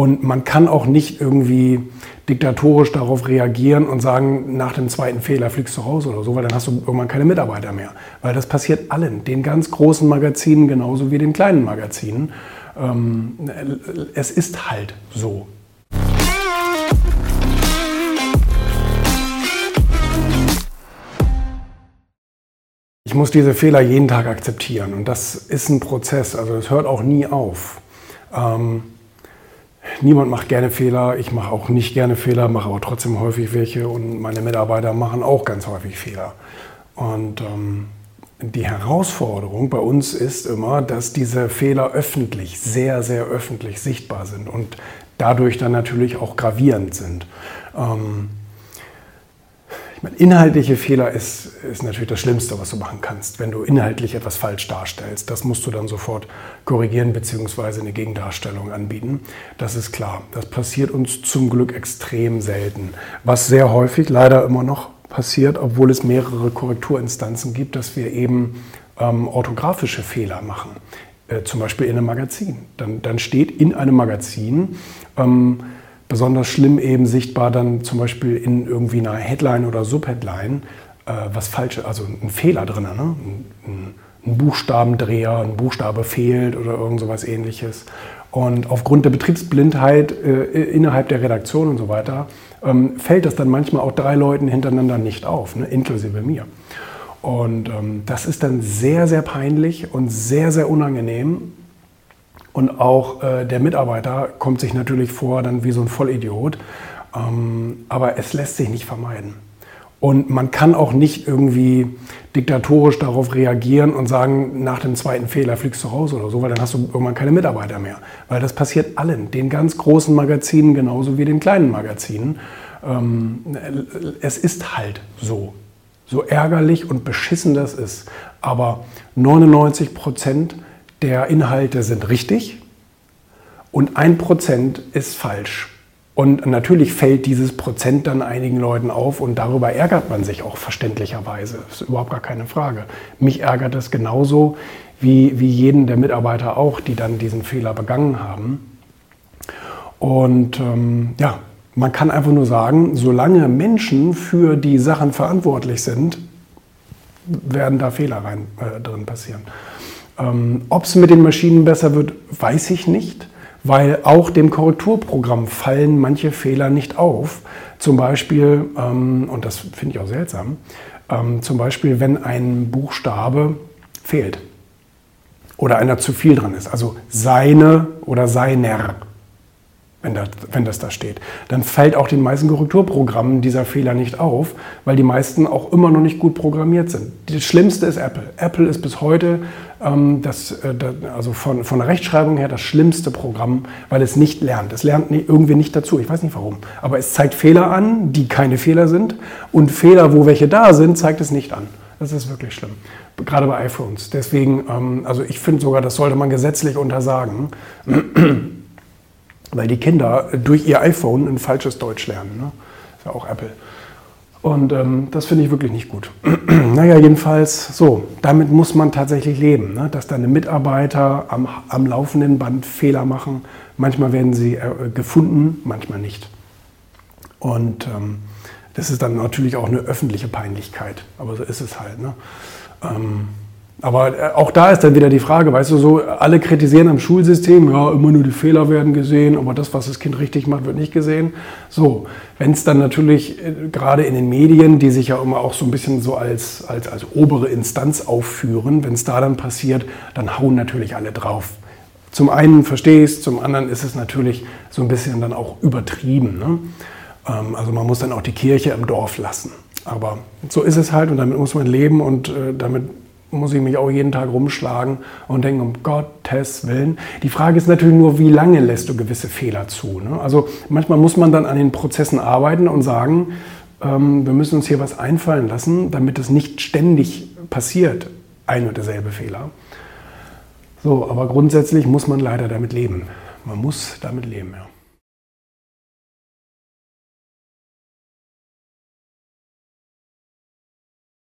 Und man kann auch nicht irgendwie diktatorisch darauf reagieren und sagen, nach dem zweiten Fehler fliegst du raus oder so, weil dann hast du irgendwann keine Mitarbeiter mehr. Weil das passiert allen, den ganz großen Magazinen genauso wie den kleinen Magazinen. Ähm, es ist halt so. Ich muss diese Fehler jeden Tag akzeptieren und das ist ein Prozess, also es hört auch nie auf. Ähm, niemand macht gerne Fehler, ich mache auch nicht gerne Fehler, mache aber trotzdem häufig welche und meine Mitarbeiter machen auch ganz häufig Fehler. Und ähm, die Herausforderung bei uns ist immer, dass diese Fehler öffentlich, sehr, sehr öffentlich sichtbar sind und dadurch dann natürlich auch gravierend sind. Ähm, ich meine, inhaltliche Fehler ist, ist natürlich das Schlimmste, was du machen kannst, wenn du inhaltlich etwas falsch darstellst. Das musst du dann sofort korrigieren bzw. eine Gegendarstellung anbieten. Das ist klar. Das passiert uns zum Glück extrem selten. Was sehr häufig leider immer noch passiert, obwohl es mehrere Korrekturinstanzen gibt, dass wir eben ähm, orthografische Fehler machen. Äh, zum Beispiel in einem Magazin. Dann, dann steht in einem Magazin, ähm, besonders schlimm eben sichtbar dann zum Beispiel in irgendwie einer Headline oder Subheadline äh, was falsche, also ein Fehler drin, ne? ein, ein, ein Buchstabendreher, ein Buchstabe fehlt oder irgend sowas ähnliches. Und aufgrund der Betriebsblindheit äh, innerhalb der Redaktion und so weiter ähm, fällt das dann manchmal auch drei Leuten hintereinander nicht auf, ne? inklusive mir. Und ähm, das ist dann sehr, sehr peinlich und sehr, sehr unangenehm. Und auch äh, der Mitarbeiter kommt sich natürlich vor, dann wie so ein Vollidiot. Ähm, aber es lässt sich nicht vermeiden. Und man kann auch nicht irgendwie diktatorisch darauf reagieren und sagen, nach dem zweiten Fehler fliegst du raus oder so, weil dann hast du irgendwann keine Mitarbeiter mehr. Weil das passiert allen, den ganz großen Magazinen genauso wie den kleinen Magazinen. Ähm, es ist halt so. So ärgerlich und beschissen das ist. Aber 99 Prozent der Inhalte sind richtig und ein Prozent ist falsch. Und natürlich fällt dieses Prozent dann einigen Leuten auf und darüber ärgert man sich auch verständlicherweise. Das ist überhaupt gar keine Frage. Mich ärgert das genauso wie, wie jeden der Mitarbeiter auch, die dann diesen Fehler begangen haben. Und ähm, ja, man kann einfach nur sagen, solange Menschen für die Sachen verantwortlich sind, werden da Fehler rein, äh, drin passieren. Ähm, Ob es mit den Maschinen besser wird, weiß ich nicht, weil auch dem Korrekturprogramm fallen manche Fehler nicht auf. Zum Beispiel, ähm, und das finde ich auch seltsam, ähm, zum Beispiel, wenn ein Buchstabe fehlt oder einer zu viel dran ist, also seine oder seiner wenn das, wenn das da steht. Dann fällt auch den meisten Korrekturprogrammen dieser Fehler nicht auf, weil die meisten auch immer noch nicht gut programmiert sind. Das Schlimmste ist Apple. Apple ist bis heute ähm, das, äh, also von, von der Rechtschreibung her das schlimmste Programm, weil es nicht lernt. Es lernt nie, irgendwie nicht dazu. Ich weiß nicht warum. Aber es zeigt Fehler an, die keine Fehler sind. Und Fehler, wo welche da sind, zeigt es nicht an. Das ist wirklich schlimm. Gerade bei iPhones. Deswegen, ähm, also ich finde sogar, das sollte man gesetzlich untersagen weil die Kinder durch ihr iPhone ein falsches Deutsch lernen. Ne? Ist ja auch Apple. Und ähm, das finde ich wirklich nicht gut. naja, jedenfalls so, damit muss man tatsächlich leben, ne? dass deine Mitarbeiter am, am laufenden Band Fehler machen. Manchmal werden sie äh, gefunden, manchmal nicht. Und ähm, das ist dann natürlich auch eine öffentliche Peinlichkeit, aber so ist es halt. Ne? Ähm, aber äh, auch da ist dann wieder die Frage, weißt du, so alle kritisieren am Schulsystem, ja, immer nur die Fehler werden gesehen, aber das, was das Kind richtig macht, wird nicht gesehen. So, wenn es dann natürlich äh, gerade in den Medien, die sich ja immer auch so ein bisschen so als, als, als obere Instanz aufführen, wenn es da dann passiert, dann hauen natürlich alle drauf. Zum einen verstehe ich es, zum anderen ist es natürlich so ein bisschen dann auch übertrieben. Ne? Ähm, also man muss dann auch die Kirche im Dorf lassen. Aber so ist es halt und damit muss man leben und äh, damit muss ich mich auch jeden Tag rumschlagen und denken, um Gottes Willen. Die Frage ist natürlich nur, wie lange lässt du gewisse Fehler zu? Ne? Also manchmal muss man dann an den Prozessen arbeiten und sagen, ähm, wir müssen uns hier was einfallen lassen, damit es nicht ständig passiert, ein und derselbe Fehler. So, aber grundsätzlich muss man leider damit leben. Man muss damit leben, ja.